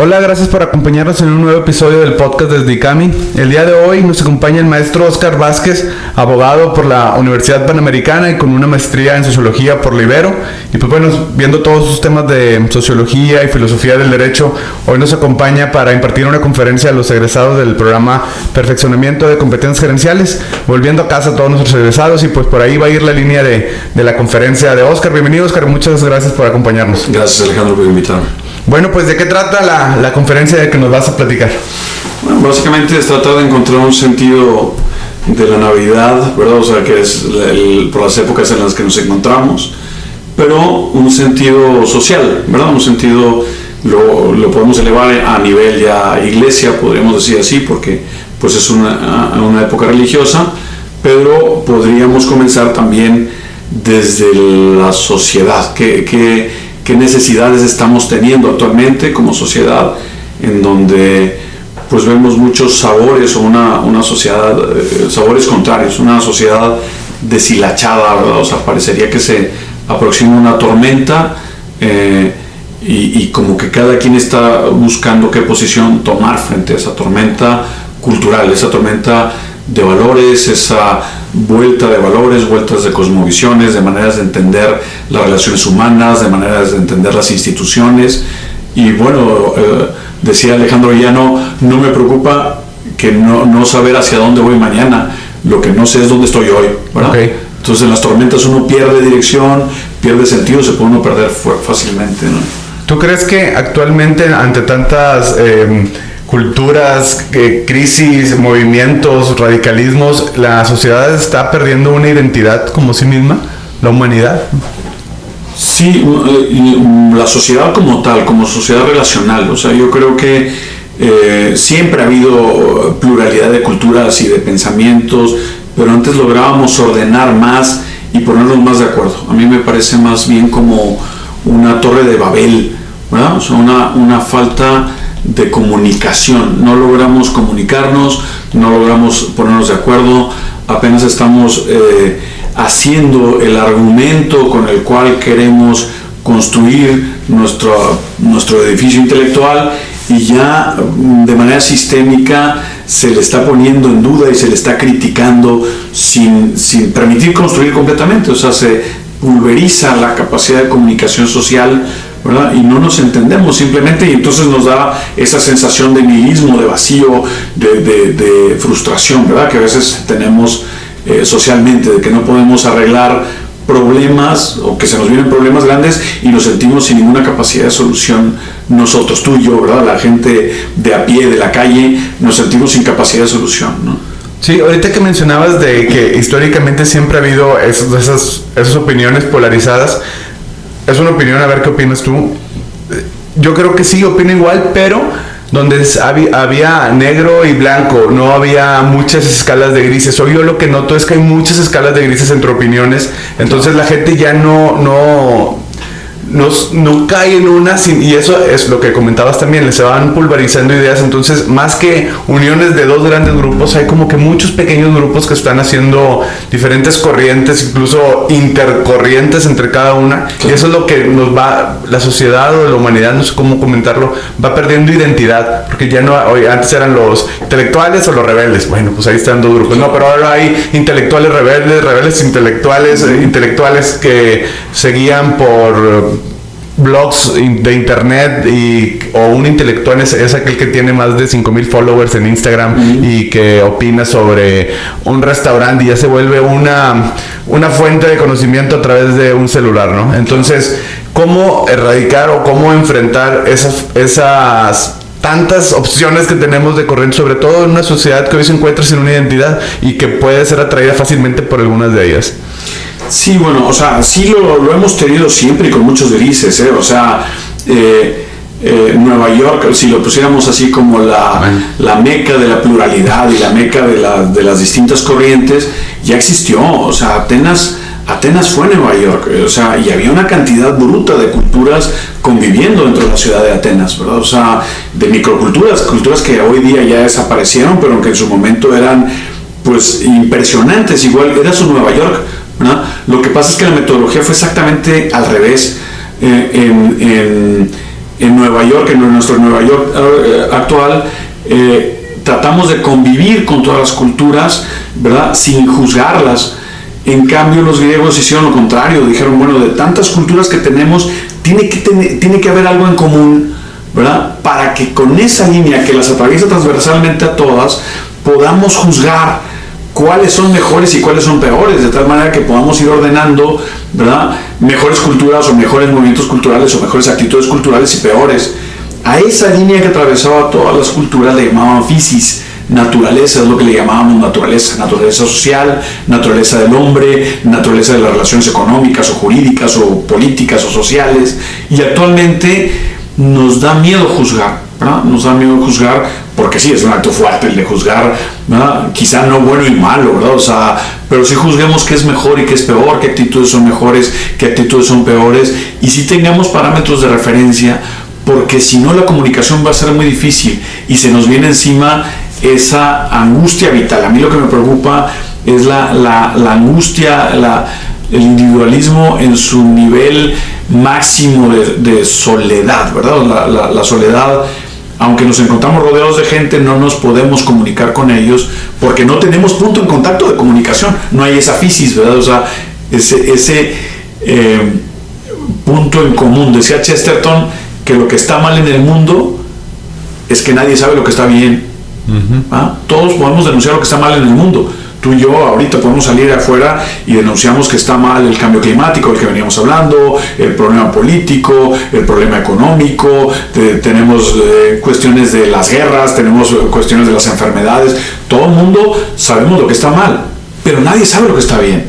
Hola, gracias por acompañarnos en un nuevo episodio del podcast desde ICAMI. El día de hoy nos acompaña el maestro Oscar Vázquez, abogado por la Universidad Panamericana y con una maestría en sociología por Libero. Y pues bueno, viendo todos sus temas de sociología y filosofía del derecho, hoy nos acompaña para impartir una conferencia a los egresados del programa Perfeccionamiento de Competencias Gerenciales, volviendo a casa a todos nuestros egresados y pues por ahí va a ir la línea de, de la conferencia de Oscar. Bienvenido Oscar, muchas gracias por acompañarnos. Gracias Alejandro por invitarme. Bueno, pues ¿de qué trata la, la conferencia de que nos vas a platicar? Básicamente es tratar de encontrar un sentido de la Navidad, ¿verdad? O sea, que es por las épocas en las que nos encontramos, pero un sentido social, ¿verdad? Un sentido, lo, lo podemos elevar a nivel ya iglesia, podríamos decir así, porque pues es una, una época religiosa, pero podríamos comenzar también desde la sociedad, que, que qué necesidades estamos teniendo actualmente como sociedad, en donde pues vemos muchos sabores o una, una sociedad, eh, sabores contrarios, una sociedad deshilachada, ¿verdad? O sea, parecería que se aproxima una tormenta eh, y, y, como que cada quien está buscando qué posición tomar frente a esa tormenta cultural, esa tormenta de valores, esa vuelta de valores, vueltas de cosmovisiones, de maneras de entender las relaciones humanas, de maneras de entender las instituciones. Y bueno, eh, decía Alejandro Villano, no me preocupa que no, no, saber hacia dónde voy mañana, lo que no sé es dónde estoy hoy. Entonces en las tormentas uno pierde dirección, pierde sentido, se puede uno perder fácilmente. ¿no? ¿Tú crees que actualmente ante tantas... Eh, culturas, eh, crisis, movimientos, radicalismos, la sociedad está perdiendo una identidad como sí misma, la humanidad. Sí, eh, la sociedad como tal, como sociedad relacional, o sea, yo creo que eh, siempre ha habido pluralidad de culturas y de pensamientos, pero antes lográbamos ordenar más y ponernos más de acuerdo. A mí me parece más bien como una torre de Babel, ¿verdad? O sea, una, una falta de comunicación. No logramos comunicarnos, no logramos ponernos de acuerdo, apenas estamos eh, haciendo el argumento con el cual queremos construir nuestro, nuestro edificio intelectual y ya mm, de manera sistémica se le está poniendo en duda y se le está criticando sin, sin permitir construir completamente. O sea, se pulveriza la capacidad de comunicación social y no nos entendemos simplemente y entonces nos da esa sensación de nihilismo, de vacío, de, frustración, ¿verdad? Que a veces tenemos eh, socialmente, de que no podemos arreglar problemas o que se nos vienen problemas grandes y nos sentimos sin ninguna capacidad de solución nosotros, tú y yo, ¿verdad? La gente de a pie, de la calle, nos sentimos sin capacidad de solución, ¿no? Sí, ahorita que mencionabas de que históricamente siempre ha habido esas, esas opiniones polarizadas, es una opinión, a ver qué opinas tú. Yo creo que sí, opino igual, pero donde había, negro y blanco, no había muchas escalas de grises. Hoy yo lo que noto es que hay muchas escalas de grises entre opiniones, entonces la gente ya no, no, no, no cae en una y eso es lo que comentabas también, se van pulverizando ideas, entonces más que uniones de dos grandes grupos, hay como que muchos pequeños grupos que están haciendo diferentes corrientes, incluso intercorrientes entre cada una, y eso es lo que nos va, la sociedad o la humanidad, no sé cómo comentarlo, va perdiendo identidad, porque ya no, hoy, antes eran los intelectuales o los rebeldes, bueno, pues ahí están dos grupos, no, pero ahora hay intelectuales rebeldes, rebeldes intelectuales, eh, intelectuales que seguían por blogs de internet y, o un intelectual es, aquel que tiene más de 5000 followers en Instagram y que opina sobre un restaurante y ya se vuelve una, una fuente de conocimiento a través de un celular, ¿no? Entonces, ¿cómo erradicar o cómo enfrentar esas, esas tantas opciones que tenemos de corriente, sobre todo en una sociedad que hoy se encuentra sin una identidad y que puede ser atraída fácilmente por algunas de ellas? Sí, bueno, o sea, sí lo, lo hemos tenido siempre y con muchos grises, ¿eh? O sea, eh, eh, Nueva York, si lo pusiéramos así como la, la meca de la pluralidad y la meca de, la, de, las distintas corrientes, ya existió, o sea, Atenas... Atenas fue Nueva York, o sea, y había una cantidad bruta de culturas conviviendo dentro de la ciudad de Atenas, ¿verdad? O sea, de microculturas, culturas que hoy día ya desaparecieron, pero que en su momento eran, pues, impresionantes. Igual era su Nueva York, lo que pasa es que la metodología fue exactamente al revés. Eh, en, en Nueva York, en nuestro Nueva York eh, actual, eh, tratamos de convivir con todas las culturas, ¿verdad? Sin juzgarlas. En cambio, los griegos hicieron lo contrario, dijeron, bueno, de tantas culturas que tenemos, tiene que, tiene que haber algo en común, ¿verdad? Para que con esa línea que las atraviesa transversalmente a todas, podamos juzgar cuáles son mejores y cuáles son peores, de tal manera que podamos ir ordenando, ¿verdad? Mejores culturas o mejores movimientos culturales o mejores actitudes culturales y peores. A esa línea que atravesaba todas las culturas le llamaban physis, naturaleza, es lo que le llamábamos naturaleza, naturaleza social, naturaleza del hombre, naturaleza de las relaciones económicas o jurídicas o políticas o sociales. Y actualmente nos da miedo juzgar, ¿verdad? Nos da miedo juzgar porque sí, es un acto fuerte el de juzgar, quizá no bueno y malo, ¿verdad? O sea, pero sí juzguemos qué es mejor y qué es peor, qué actitudes son mejores, qué actitudes son peores, y sí tengamos parámetros de referencia, porque si no la comunicación va a ser muy difícil y se nos viene encima esa angustia vital. A mí lo que me preocupa es la, angustia, el individualismo en su nivel máximo de, soledad, ¿verdad? La, la soledad aunque nos encontramos rodeados de gente, no nos podemos comunicar con ellos porque no tenemos punto en contacto de comunicación. No hay esa fisis, ¿verdad? O sea, ese, ese eh, punto en común. Decía Chesterton que lo que está mal en el mundo es que nadie sabe lo que está bien. ¿Ah? Todos podemos denunciar lo que está mal en el mundo tú y yo ahorita podemos salir afuera y denunciamos que está mal el cambio climático del que veníamos hablando, el problema político, el problema económico, tenemos eh, cuestiones de las guerras, tenemos cuestiones de las enfermedades, todo el mundo sabemos lo que está mal, pero nadie sabe lo que está bien.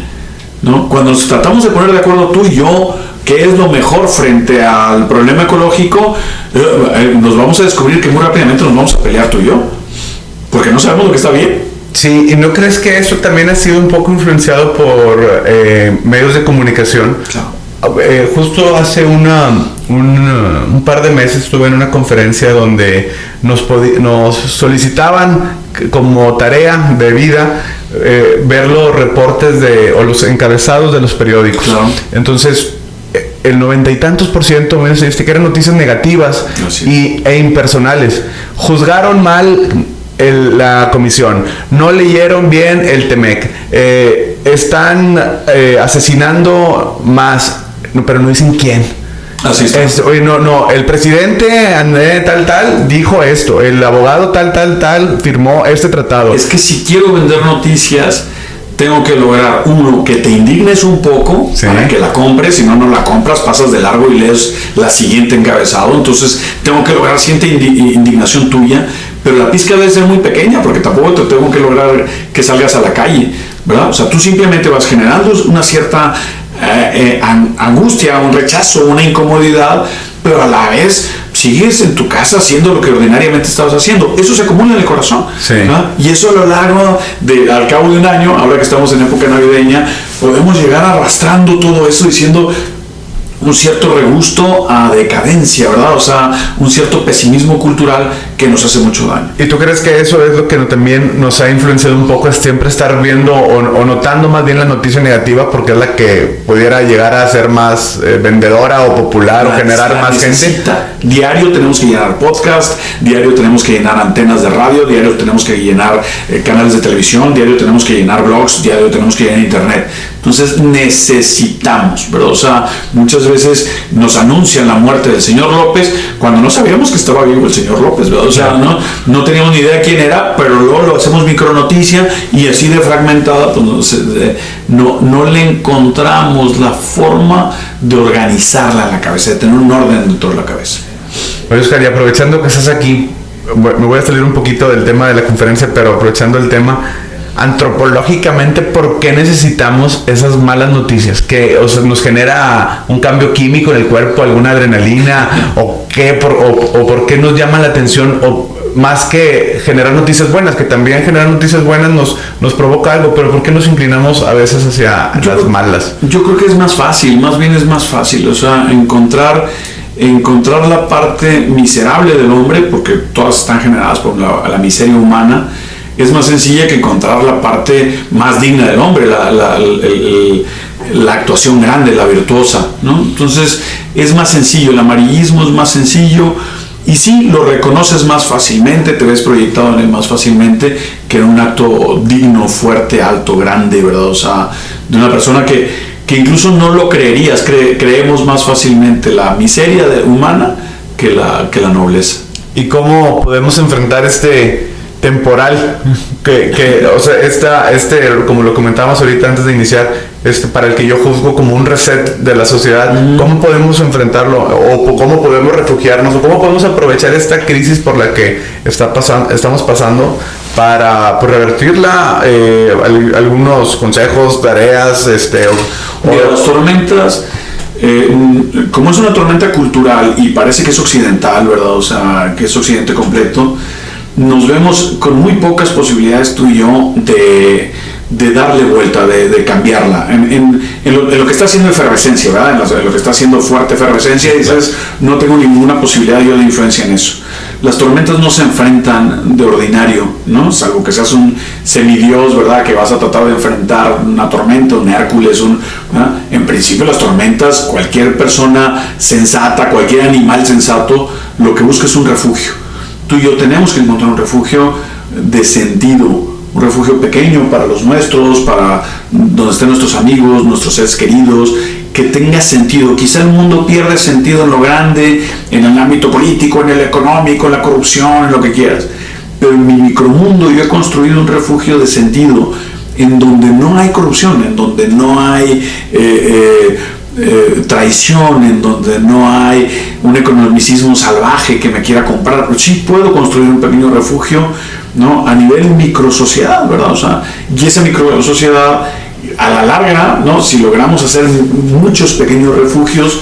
¿no? Cuando tratamos de poner de acuerdo tú y yo, qué es lo mejor frente al problema ecológico, eh, eh, nos vamos a descubrir que muy rápidamente nos vamos a pelear tú y yo, porque no sabemos lo que está bien. Sí, ¿y no crees que eso también ha sido un poco influenciado por eh, medios de comunicación? Eh, justo hace una, un, par de meses estuve en una conferencia donde nos, nos solicitaban como tarea de vida eh, ver los reportes de, o los encabezados de los periódicos. Entonces, el noventa y tantos por ciento, que eran noticias negativas y, e impersonales. Juzgaron mal la comisión, no leyeron bien el TEMEC, eh, están eh, asesinando más, pero no dicen quién. Así Es, no, no, el presidente André tal tal dijo esto, el abogado tal tal tal firmó este tratado. Es que si quiero vender noticias, tengo que lograr, uno, que te indignes un poco para que la compres, si no, no la compras, pasas de largo y lees la siguiente encabezado. Entonces, tengo que lograr cierta indignación tuya, pero la pizca debe ser muy pequeña porque tampoco te tengo que lograr que salgas a la calle, ¿verdad? O sea, tú simplemente vas generando una cierta eh, eh, angustia, un rechazo, una incomodidad, pero a la vez sigues en tu casa haciendo lo que ordinariamente estabas haciendo. Eso se acumula en el corazón. Y eso a lo largo de, al cabo de un año, ahora que estamos en época navideña, podemos llegar arrastrando todo eso diciendo, un cierto regusto a decadencia, ¿verdad? O sea, un cierto pesimismo cultural que nos hace mucho daño. ¿Y tú crees que eso es lo que también nos ha influenciado un poco, es siempre estar viendo o, notando más bien la noticia negativa porque es la que pudiera llegar a ser más eh, vendedora o popular o generar más gente? Diario tenemos que llenar podcast, diario tenemos que llenar antenas de radio, diario tenemos que llenar eh, canales de televisión, diario tenemos que llenar blogs, diario tenemos que llenar internet. Entonces necesitamos, ¿verdad? O sea, muchas veces nos anuncian la muerte del señor López cuando no sabíamos que estaba vivo el señor López, ¿verdad? O sea, no, no teníamos ni idea quién era, pero luego lo hacemos micronoticia y así de fragmentada, pues no, no le encontramos la forma de organizarla en la cabeza, de tener un orden dentro de la cabeza. Oye, Oscar, y aprovechando que estás aquí, me voy a salir un poquito del tema de la conferencia, pero aprovechando el tema, antropológicamente por qué necesitamos esas malas noticias que nos genera un cambio químico en el cuerpo alguna adrenalina o qué por, o, por qué nos llama la atención o más que generar noticias buenas que también generar noticias buenas nos nos provoca algo pero por qué nos inclinamos a veces hacia las malas yo creo que es más fácil más bien es más fácil o sea encontrar encontrar la parte miserable del hombre porque todas están generadas por la miseria humana es más sencilla que encontrar la parte más digna del hombre, la actuación grande, la virtuosa, ¿no? Entonces es más sencillo, el amarillismo es más sencillo y sí, lo reconoces más fácilmente, te ves proyectado en él más fácilmente que en un acto digno, fuerte, alto, grande, ¿verdad? O sea, de una persona que, que incluso no lo creerías, creemos más fácilmente la miseria humana que la, que la nobleza. ¿Y cómo podemos enfrentar este temporal que, que, o sea, esta, este, como lo comentábamos ahorita antes de iniciar, este, para el que yo juzgo como un reset de la sociedad, ¿cómo podemos enfrentarlo? ¿O cómo podemos refugiarnos? ¿O cómo podemos aprovechar esta crisis por la que está pasando, estamos pasando para pues, revertirla? Eh, algunos consejos, tareas, este... O, las tormentas... Eh, como es una tormenta cultural y parece que es occidental, ¿verdad? O sea, que es occidente completo, nos vemos con muy pocas posibilidades tú y yo de, de darle vuelta, de, de cambiarla. En, en, en, lo, que está haciendo efervescencia, ¿verdad? En lo, que está haciendo fuerte efervescencia, dices, no tengo ninguna posibilidad yo de influencia en eso. Las tormentas no se enfrentan de ordinario, ¿no? Salvo que seas un semidios, ¿verdad? Que vas a tratar de enfrentar una tormenta, un Hércules, un... En principio las tormentas, cualquier persona sensata, cualquier animal sensato, lo que busca es un refugio tú y yo tenemos que encontrar un refugio de sentido, un refugio pequeño para los nuestros, para donde estén nuestros amigos, nuestros seres queridos, que tenga sentido. Quizá el mundo pierde sentido en lo grande, en el ámbito político, en el económico, en la corrupción, en lo que quieras. Pero en mi micromundo yo he construido un refugio de sentido, en donde no hay corrupción, en donde no hay... Eh, eh, eh, traición, en donde no hay un economicismo salvaje que me quiera comprar, pero sí puedo construir un pequeño refugio ¿no? a nivel microsociedad, ¿verdad? O sea, y esa microsociedad a la larga, ¿no? si logramos hacer muchos pequeños refugios,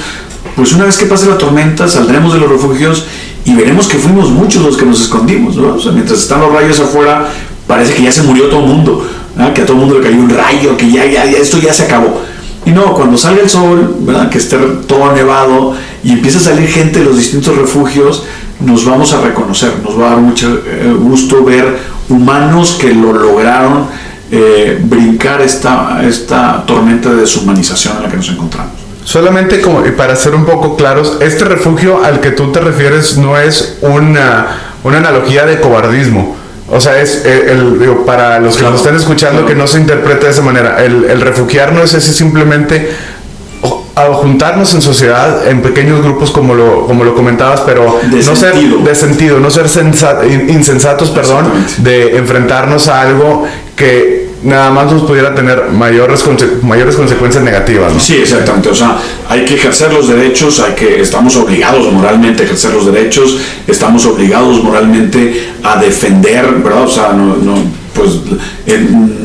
pues una vez que pase la tormenta saldremos de los refugios y veremos que fuimos muchos los que nos escondimos, ¿no? O sea, mientras están los rayos afuera, parece que ya se murió todo el mundo, que a todo el mundo le cayó un rayo, que ya, ya esto ya se acabó. Y no, cuando sale el sol, que esté todo nevado y empieza a salir gente de los distintos refugios, nos vamos a reconocer, nos va a dar mucho eh, gusto ver humanos que lo lograron eh, brincar esta, esta tormenta de deshumanización en la que nos encontramos. Solamente como, para ser un poco claros, este refugio al que tú te refieres no es una, una analogía de cobardismo o sea, es eh, el, para los que nos están escuchando que no se interprete de esa manera. El, el refugiarnos es simplemente juntarnos en sociedad en pequeños grupos como lo, como lo comentabas, pero no ser de sentido, no ser insensatos, perdón, de enfrentarnos a algo que nada más nos pudiera tener mayores, mayores consecuencias negativas. Sí, exactamente. O sea, hay que ejercer los derechos, hay que, estamos obligados moralmente a ejercer los derechos, estamos obligados moralmente a defender, ¿verdad? O sea, no, no, pues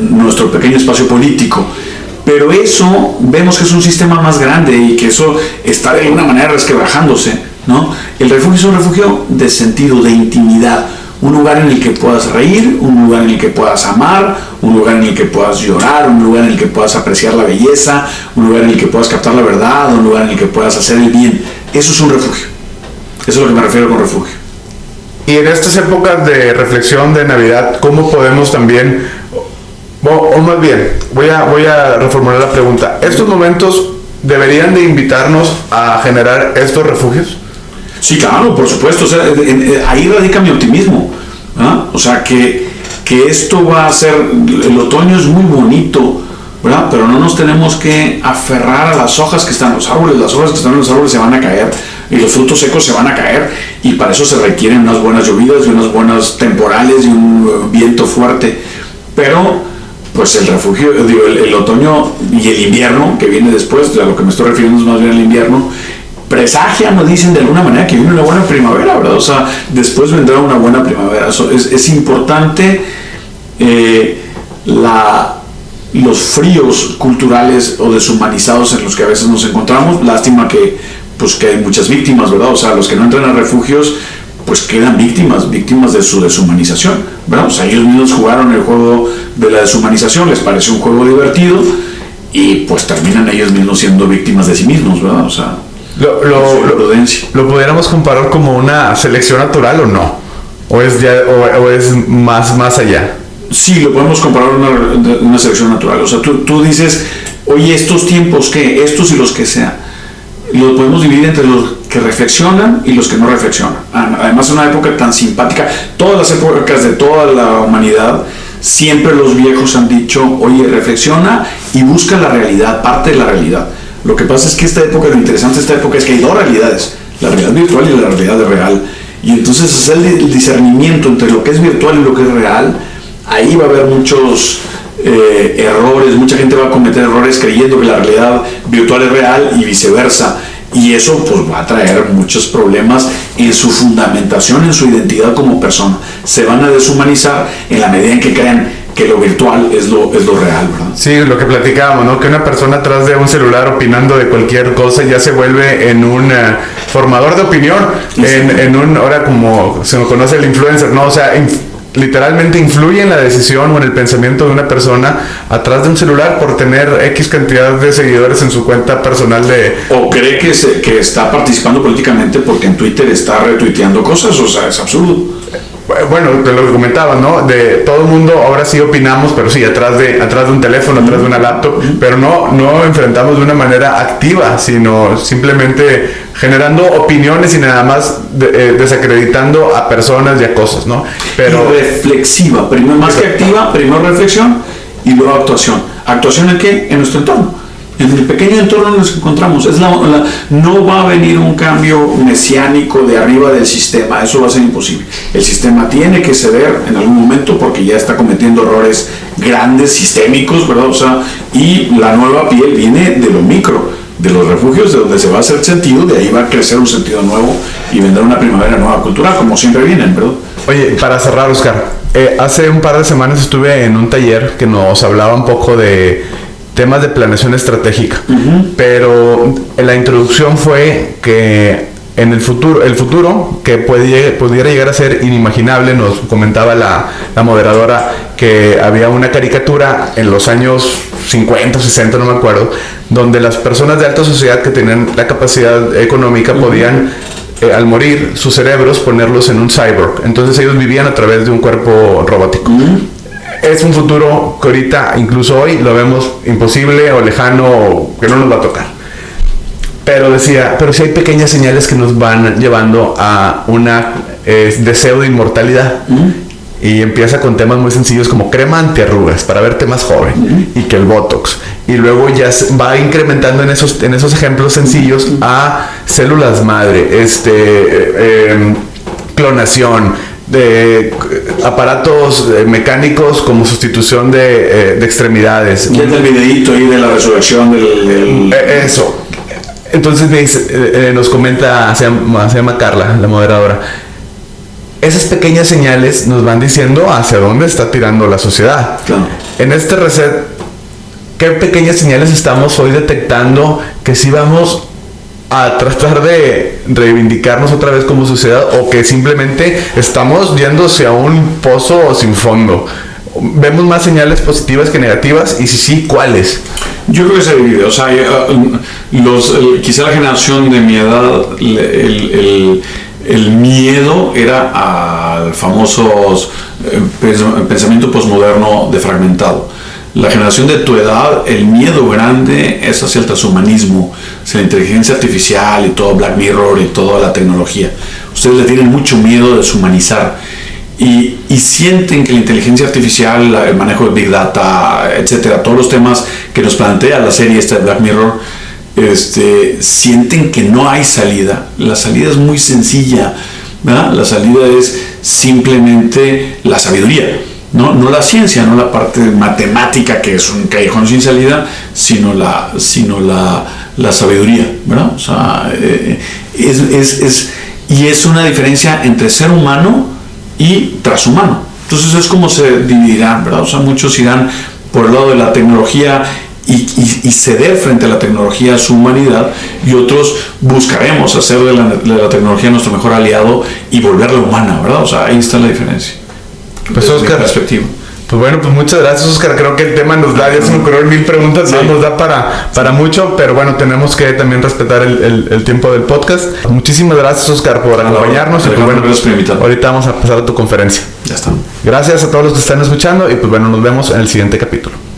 nuestro pequeño espacio político. Pero eso vemos que es un sistema más grande y que eso está de alguna manera resquebrajándose, ¿no? El refugio es un refugio de sentido, de intimidad un lugar en el que puedas reír, un lugar en el que puedas amar, un lugar en el que puedas llorar, un lugar en el que puedas apreciar la belleza, un lugar en el que puedas captar la verdad, un lugar en el que puedas hacer el bien. Eso es un refugio. Eso es lo que me refiero con refugio. Y en estas épocas de reflexión de Navidad, ¿cómo podemos también, o, más bien, voy a, voy a reformular la pregunta, ¿estos momentos deberían de invitarnos a generar estos refugios? Sí, claro, por supuesto. ahí radica mi optimismo. ¿ah? O sea, que, que esto va a ser, el otoño es muy bonito, ¿verdad? Pero no nos tenemos que aferrar a las hojas que están en los árboles. Las hojas que están en los árboles se van a caer y los frutos secos se van a caer y para eso se requieren unas buenas llovidas y unas buenas temporales y un viento fuerte. Pero pues el refugio, digo, el, otoño y el invierno que viene después, a lo que me estoy refiriendo es más bien el invierno, presagian o dicen de alguna manera que viene una buena primavera, ¿verdad? O sea, después vendrá una buena primavera. es, es, importante eh, la, los fríos culturales o deshumanizados en los que a veces nos encontramos. Lástima que, pues, que hay muchas víctimas, ¿verdad? O sea, los que no entran a refugios pues quedan víctimas, víctimas de su deshumanización, ¿verdad? O sea, ellos mismos jugaron el juego de la deshumanización, les pareció un juego divertido y pues terminan ellos mismos siendo víctimas de sí mismos, ¿verdad? O sea, lo, lo, lo, pudiéramos comparar como una selección natural o no? ¿O es, ya, o, es más, más allá? sí, lo podemos comparar a una, una, selección natural. O sea, tú, tú dices, oye, estos tiempos, ¿qué? Estos y los que sean. Lo podemos dividir entre los que reflexionan y los que no reflexionan. Además, es una época tan simpática. Todas las épocas de toda la humanidad, siempre los viejos han dicho, oye, reflexiona y busca la realidad, parte de la realidad. Lo que pasa es que esta época, lo interesante de esta época es que hay dos realidades, la realidad virtual y la realidad real. Y entonces hacer el discernimiento entre lo que es virtual y lo que es real, ahí va a haber muchos eh, errores, mucha gente va a cometer errores creyendo que la realidad virtual es real y viceversa. Y eso pues va a traer muchos problemas en su fundamentación, en su identidad como persona. Se van a deshumanizar en la medida en que crean que lo virtual es lo, es lo real, ¿verdad? Sí, lo que platicábamos, ¿no? Que una persona atrás de un celular opinando de cualquier cosa ya se vuelve en un eh, formador de opinión, en, en, un, ahora como se conoce el influencer, ¿no? O sea, literalmente influye en la decisión o en el pensamiento de una persona atrás de un celular por tener X cantidad de seguidores en su cuenta personal de... O cree que, se, que está participando políticamente porque en Twitter está retuiteando cosas, o sea, es absurdo bueno, de lo que comentaba, ¿no? De todo el mundo ahora sí opinamos, pero sí, atrás de, atrás de un teléfono, atrás de una laptop, pero no, no enfrentamos de una manera activa, sino simplemente generando opiniones y nada más eh, desacreditando a personas y a cosas, ¿no? Pero reflexiva, primero más que activa, primero reflexión y luego actuación. ¿Actuación en qué? En nuestro entorno en el pequeño entorno en nos encontramos. Es no va a venir un cambio mesiánico de arriba del sistema, eso va a ser imposible. El sistema tiene que ceder en algún momento porque ya está cometiendo errores grandes, sistémicos, ¿verdad? O sea, y la nueva piel viene de lo micro, de los refugios, de donde se va a hacer sentido, de ahí va a crecer un sentido nuevo y vendrá una primavera nueva cultural, como siempre vienen, ¿verdad? Oye, para cerrar, Oscar, eh, hace un par de semanas estuve en un taller que nos hablaba un poco de temas de planeación estratégica. Pero la introducción fue que en el futuro, el futuro que pudiera llegar a ser inimaginable, nos comentaba la, moderadora que había una caricatura en los años 50, 60, no me acuerdo, donde las personas de alta sociedad que tenían la capacidad económica podían eh, al morir sus cerebros ponerlos en un cyborg. Entonces ellos vivían a través de un cuerpo robótico es un futuro que ahorita, incluso hoy, lo vemos imposible o lejano o que no nos va a tocar. Pero decía, pero si hay pequeñas señales que nos van llevando a un deseo de inmortalidad. Y empieza con temas muy sencillos como crema antiarrugas para verte más joven y que el Botox. Y luego ya va incrementando en esos, en esos ejemplos sencillos a células madre, este, eh, em, clonación, de aparatos eh, mecánicos como sustitución de, eh, extremidades. Ya el videito ahí de la resurrección del... Eh, eso. Entonces me dice, nos comenta, se llama, Carla, la moderadora, esas pequeñas señales nos van diciendo hacia dónde está tirando la sociedad. En este reset, ¿qué pequeñas señales estamos hoy detectando que si vamos a tratar de reivindicarnos otra vez como sociedad o que simplemente estamos yéndose a un pozo sin fondo. Vemos más señales positivas que negativas y si sí, ¿cuáles? Yo creo que se divide, o sea, eh, los, quizá la generación de mi edad, el, el, miedo era al famoso eh, pensamiento posmoderno de fragmentado la generación de tu edad, el miedo grande es hacia el transhumanismo, hacia la inteligencia artificial y todo Black Mirror y toda la tecnología. Ustedes le tienen mucho miedo de deshumanizar y, y sienten que la inteligencia artificial, el manejo de Big Data, etcétera, todos los temas que nos plantea la serie esta de Black Mirror, este, sienten que no hay salida. La salida es muy sencilla. La salida es simplemente la sabiduría no, no la ciencia, no la parte matemática que es un callejón sin salida, sino la, sino la, la sabiduría, ¿verdad? O sea, eh, es, es, es, y es una diferencia entre ser humano y transhumano. Entonces es como se dividirán, ¿verdad? O sea, muchos irán por el lado de la tecnología y, ceder frente a la tecnología su humanidad y otros buscaremos hacer de la, de la tecnología nuestro mejor aliado y volverla humana, ¿verdad? O sea, ahí está la diferencia. Pues Oscar, perspectiva. Pues bueno, pues muchas gracias Oscar, creo que el tema nos da, ya se me ocurrió mil preguntas, nos da para, para mucho, pero bueno, tenemos que también respetar el, el, tiempo del podcast. Muchísimas gracias Oscar por acompañarnos y pues bueno, ahorita vamos a pasar a tu conferencia. Ya está. Gracias a todos los que están escuchando y pues bueno, nos vemos en el siguiente capítulo.